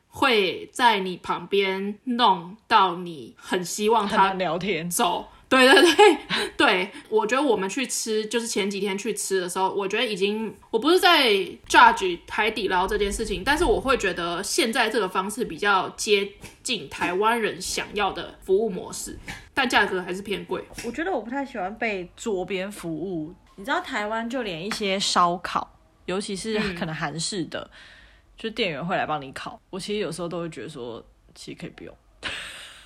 会在你旁边弄到你很希望他聊天走。对对对对，我觉得我们去吃，就是前几天去吃的时候，我觉得已经，我不是在 judge 海底捞这件事情，但是我会觉得现在这个方式比较接近台湾人想要的服务模式，但价格还是偏贵。我觉得我不太喜欢被桌边服务，你知道台湾就连一些烧烤。尤其是可能韩式的，嗯、就店员会来帮你烤。我其实有时候都会觉得说，其实可以不用，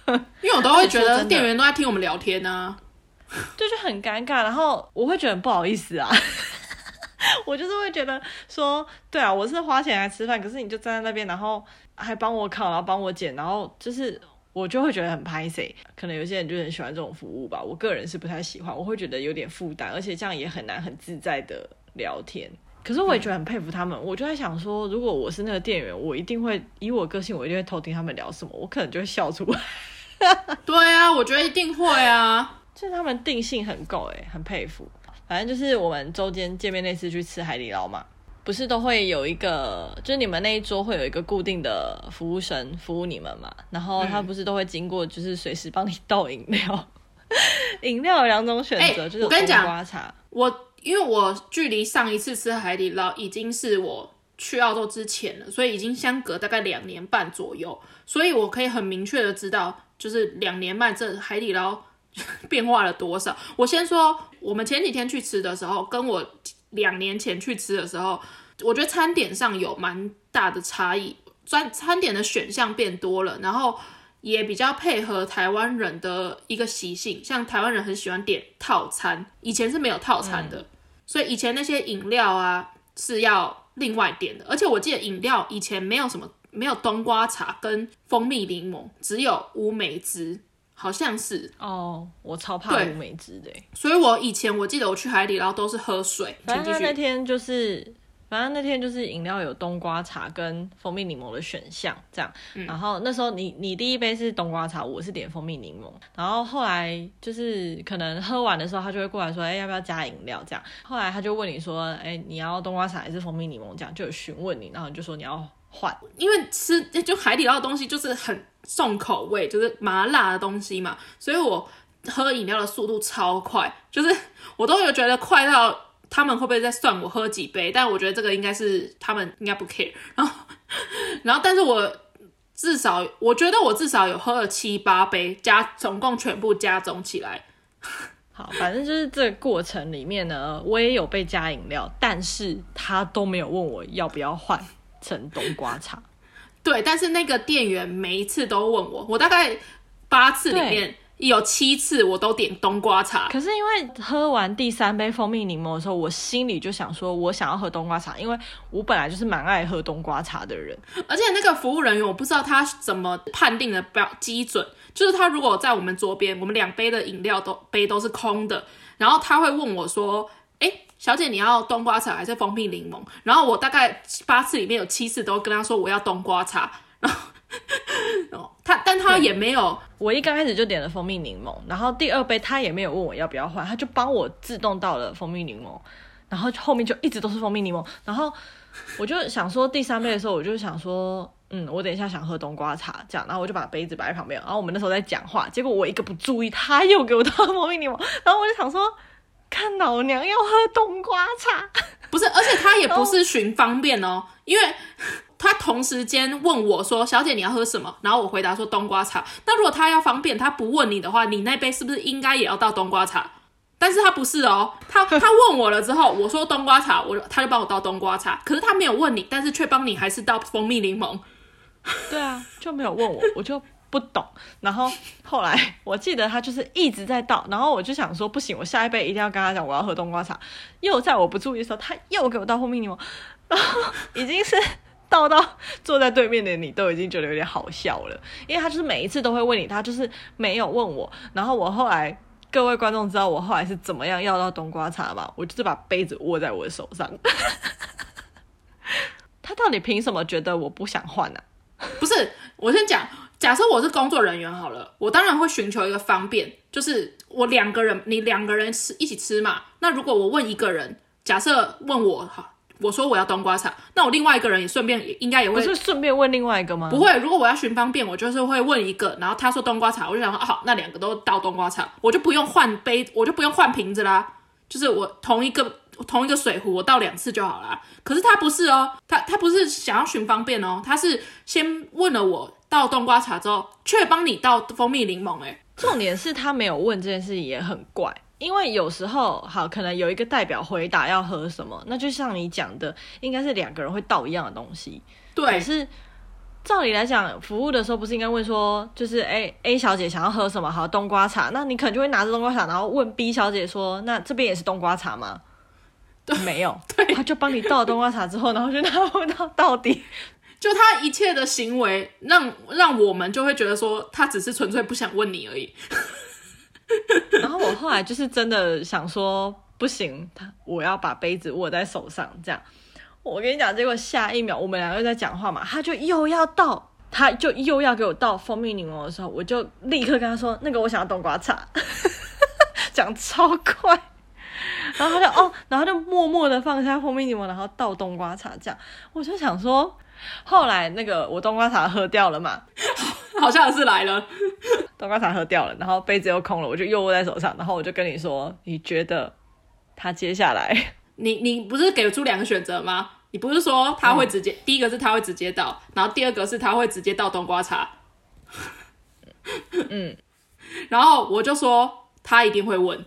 因为我都会觉得店员都在听我们聊天呢、啊，对，就很尴尬。然后我会觉得很不好意思啊，我就是会觉得说，对啊，我是花钱来吃饭，可是你就站在那边，然后还帮我烤，然后帮我剪，然后就是我就会觉得很拍谢。可能有些人就很喜欢这种服务吧，我个人是不太喜欢，我会觉得有点负担，而且这样也很难很自在的聊天。可是我也觉得很佩服他们，嗯、我就在想说，如果我是那个店员，我一定会以我个性，我一定会偷听他们聊什么，我可能就会笑出来。对啊，我觉得一定会啊，就是他们定性很够，哎，很佩服。反正就是我们周间见面那次去吃海底捞嘛，不是都会有一个，就是你们那一桌会有一个固定的服务生服务你们嘛，然后他不是都会经过，就是随时帮你倒饮料，饮料有两种选择，就是冬瓜茶，我。因为我距离上一次吃海底捞已经是我去澳洲之前了，所以已经相隔大概两年半左右，所以我可以很明确的知道，就是两年半这海底捞变化了多少。我先说，我们前几天去吃的时候，跟我两年前去吃的时候，我觉得餐点上有蛮大的差异，餐餐点的选项变多了，然后也比较配合台湾人的一个习性，像台湾人很喜欢点套餐，以前是没有套餐的，嗯、所以以前那些饮料啊是要。另外点的，而且我记得饮料以前没有什么，没有冬瓜茶跟蜂蜜柠檬，只有乌梅汁，好像是哦。我超怕乌梅汁的，所以我以前我记得我去海底捞都是喝水。反正那天就是。反正那天就是饮料有冬瓜茶跟蜂蜜柠檬的选项，这样。嗯、然后那时候你你第一杯是冬瓜茶，我是点蜂蜜柠檬。然后后来就是可能喝完的时候，他就会过来说，哎，要不要加饮料？这样。后来他就问你说，哎，你要冬瓜茶还是蜂蜜柠檬？这样就有询问你，然后你就说你要换，因为吃就海底捞的东西就是很重口味，就是麻辣的东西嘛，所以我喝饮料的速度超快，就是我都有觉得快到。他们会不会在算我喝几杯？但我觉得这个应该是他们应该不 care。然后，然后，但是我至少我觉得我至少有喝了七八杯，加总共全部加总起来。好，反正就是这个过程里面呢，我也有被加饮料，但是他都没有问我要不要换成冬瓜茶。对，但是那个店员每一次都问我，我大概八次里面。有七次我都点冬瓜茶，可是因为喝完第三杯蜂蜜柠檬的时候，我心里就想说，我想要喝冬瓜茶，因为我本来就是蛮爱喝冬瓜茶的人。而且那个服务人员，我不知道他怎么判定的标基准，就是他如果在我们桌边，我们两杯的饮料都杯都是空的，然后他会问我说：“哎，小姐，你要冬瓜茶还是蜂蜜柠檬？”然后我大概八次里面有七次都跟他说我要冬瓜茶，然后。哦，他但他也没有，我一刚开始就点了蜂蜜柠檬，然后第二杯他也没有问我要不要换，他就帮我自动倒了蜂蜜柠檬，然后后面就一直都是蜂蜜柠檬，然后我就想说第三杯的时候，我就想说，嗯，我等一下想喝冬瓜茶，这样，然后我就把杯子摆在旁边，然后我们那时候在讲话，结果我一个不注意，他又给我倒 蜂蜜柠檬，然后我就想说，看老娘要喝冬瓜茶，不是，而且他也不是寻方便哦，因为。他同时间问我说：“小姐，你要喝什么？”然后我回答说：“冬瓜茶。”那如果他要方便，他不问你的话，你那杯是不是应该也要倒冬瓜茶？但是他不是哦，他他问我了之后，我说冬瓜茶，我他就帮我倒冬瓜茶。可是他没有问你，但是却帮你还是倒蜂蜜柠檬。对啊，就没有问我，我就不懂。然后后来我记得他就是一直在倒，然后我就想说不行，我下一杯一定要跟他讲我要喝冬瓜茶。又在我不注意的时候，他又给我倒蜂蜜柠檬，然后已经是。倒到坐在对面的你都已经觉得有点好笑了，因为他就是每一次都会问你，他就是没有问我。然后我后来，各位观众知道我后来是怎么样要到冬瓜茶吗？我就是把杯子握在我的手上。他到底凭什么觉得我不想换呢？不是，我先讲，假设我是工作人员好了，我当然会寻求一个方便，就是我两个人，你两个人吃一起吃嘛。那如果我问一个人，假设问我哈。我说我要冬瓜茶，那我另外一个人也顺便也应该也会，不是顺便问另外一个吗？不会，如果我要寻方便，我就是会问一个，然后他说冬瓜茶，我就想说好，那两个都倒冬瓜茶，我就不用换杯，我就不用换瓶子啦，就是我同一个同一个水壶，我倒两次就好啦。可是他不是哦，他他不是想要寻方便哦，他是先问了我倒冬瓜茶之后，却帮你倒蜂蜜柠檬，诶，重点是他没有问这件事也很怪。因为有时候好，可能有一个代表回答要喝什么，那就像你讲的，应该是两个人会倒一样的东西。对。可是照理来讲，服务的时候不是应该问说，就是 A A 小姐想要喝什么？好，冬瓜茶。那你可能就会拿着冬瓜茶，然后问 B 小姐说，那这边也是冬瓜茶吗？对，没有。对。他就帮你倒冬瓜茶之后，然后就拿不到到底。就他一切的行为，让让我们就会觉得说，他只是纯粹不想问你而已。然后我后来就是真的想说，不行，他我要把杯子握在手上，这样。我跟你讲，结果下一秒我们两个又在讲话嘛，他就又要倒，他就又要给我倒蜂蜜柠檬的时候，我就立刻跟他说，那个我想要冬瓜茶，讲超快。然后他就哦，然后就默默的放下蜂蜜柠檬，然后倒冬瓜茶，这样。我就想说，后来那个我冬瓜茶喝掉了嘛。好像是来了，冬瓜茶喝掉了，然后杯子又空了，我就又握在手上，然后我就跟你说，你觉得他接下来，你你不是给出两个选择吗？你不是说他会直接，嗯、第一个是他会直接倒，然后第二个是他会直接倒冬瓜茶。嗯，然后我就说他一定会问，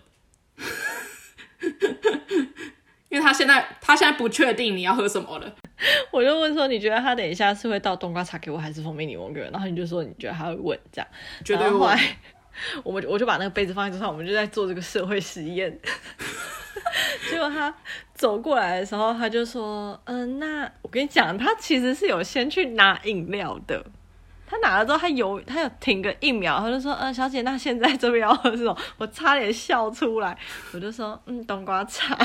因为他现在他现在不确定你要喝什么了。我就问说，你觉得他等一下是会倒冬瓜茶给我，还是蜂蜜柠檬给我？然后你就说你觉得他会问这样，绝对会。我们我就把那个杯子放在桌上，我们就在做这个社会实验。结果他走过来的时候，他就说：“嗯、呃，那我跟你讲，他其实是有先去拿饮料的。他拿了之后，他有他有停个一秒，他就说：‘嗯、呃，小姐，那现在这边要喝什么？’我差点笑出来。我就说：‘嗯，冬瓜茶。’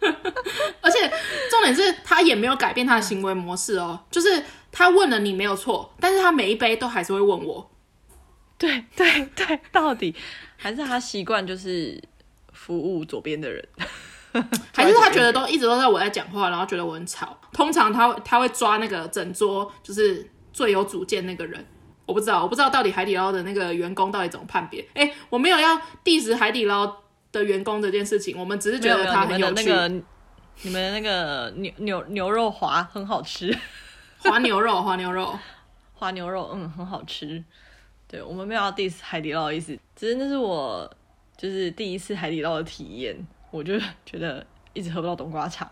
而且重点是他也没有改变他的行为模式哦，就是他问了你没有错，但是他每一杯都还是会问我。对对对，到底还是他习惯就是。”服务左边的人，还是他觉得都一直都在我在讲话，然后觉得我很吵。通常他他会抓那个整桌就是最有主见那个人。我不知道，我不知道到底海底捞的那个员工到底怎么判别。哎、欸，我没有要 diss 海底捞的员工这件事情，我们只是觉得他很有趣。你们的那个，你们的那个牛牛牛肉滑很好吃，滑牛肉滑牛肉滑牛肉，嗯，很好吃。对，我们没有要 diss 海底捞的意思，只是那是我。就是第一次海底捞的体验，我就觉得一直喝不到冬瓜茶。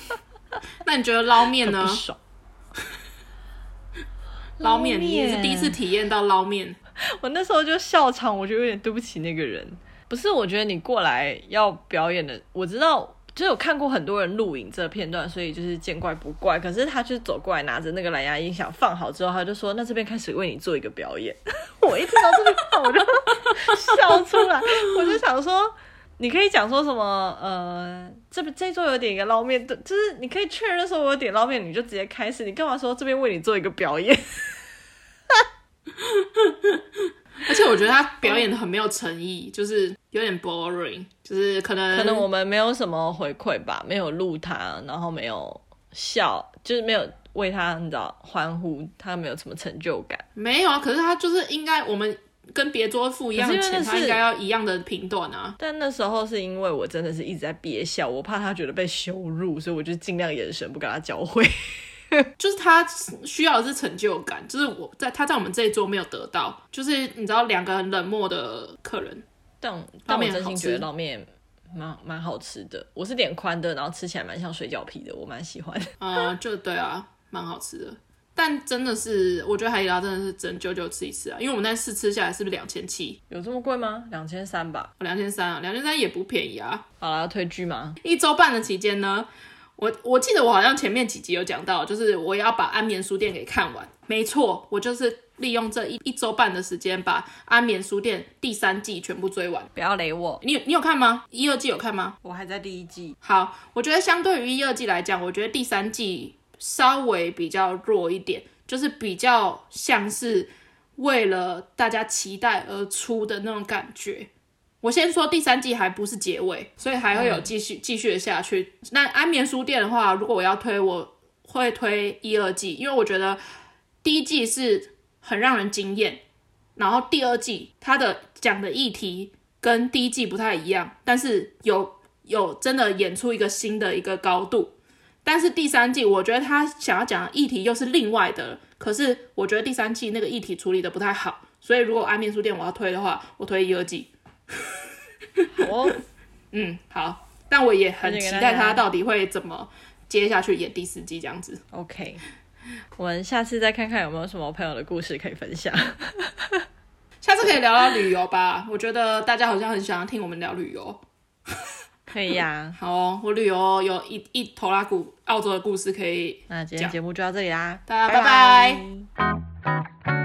那你觉得捞面呢？爽。捞面，你也是第一次体验到捞面。我那时候就笑场，我就有点对不起那个人。不是，我觉得你过来要表演的，我知道。就有看过很多人录影这个片段，所以就是见怪不怪。可是他就走过来，拿着那个蓝牙音响放好之后，他就说：“那这边开始为你做一个表演。” 我一听到这句话，我就笑出来。我就想说，你可以讲说什么？呃，这边这桌有点一个捞面的，就是你可以确认说我有点捞面，你就直接开始。你干嘛说这边为你做一个表演？而且我觉得他表演的很没有诚意，就是有点 boring，就是可能可能我们没有什么回馈吧，没有录他，然后没有笑，就是没有为他你知道欢呼，他没有什么成就感。没有啊，可是他就是应该我们跟别桌付一样的钱，他应该要一样的评断啊。但那时候是因为我真的是一直在憋笑，我怕他觉得被羞辱，所以我就尽量眼神不跟他交汇。就是他需要的是成就感，就是我在他在我们这一桌没有得到，就是你知道两个很冷漠的客人，但但我真心觉得捞面蛮蛮好吃的，我是点宽的，然后吃起来蛮像水饺皮的，我蛮喜欢。啊、呃，就对啊，蛮好吃的，但真的是我觉得海底捞真的是真久久吃一次啊，因为我们那次吃下来是不是两千七？有这么贵吗？两千三吧，两千三啊，两千三也不便宜啊。好了，要推剧吗？一周半的期间呢？我我记得我好像前面几集有讲到，就是我要把安眠书店给看完。没错，我就是利用这一一周半的时间把安眠书店第三季全部追完。不要雷我，你你有看吗？一二季有看吗？我还在第一季。好，我觉得相对于一二季来讲，我觉得第三季稍微比较弱一点，就是比较像是为了大家期待而出的那种感觉。我先说第三季还不是结尾，所以还会有继续继续的下去。那安眠书店的话，如果我要推，我会推一二季，因为我觉得第一季是很让人惊艳，然后第二季它的讲的议题跟第一季不太一样，但是有有真的演出一个新的一个高度。但是第三季我觉得他想要讲的议题又是另外的，可是我觉得第三季那个议题处理的不太好，所以如果安眠书店我要推的话，我推一二季。好哦，嗯，好，但我也很期待他到底会怎么接下去演第四季这样子。OK，我们下次再看看有没有什么朋友的故事可以分享。下次可以聊聊旅游吧，我觉得大家好像很喜欢听我们聊旅游。可以呀，好哦，我旅游有一一头拉古澳洲的故事可以。那今天节目就到这里啦，大家拜拜。拜拜。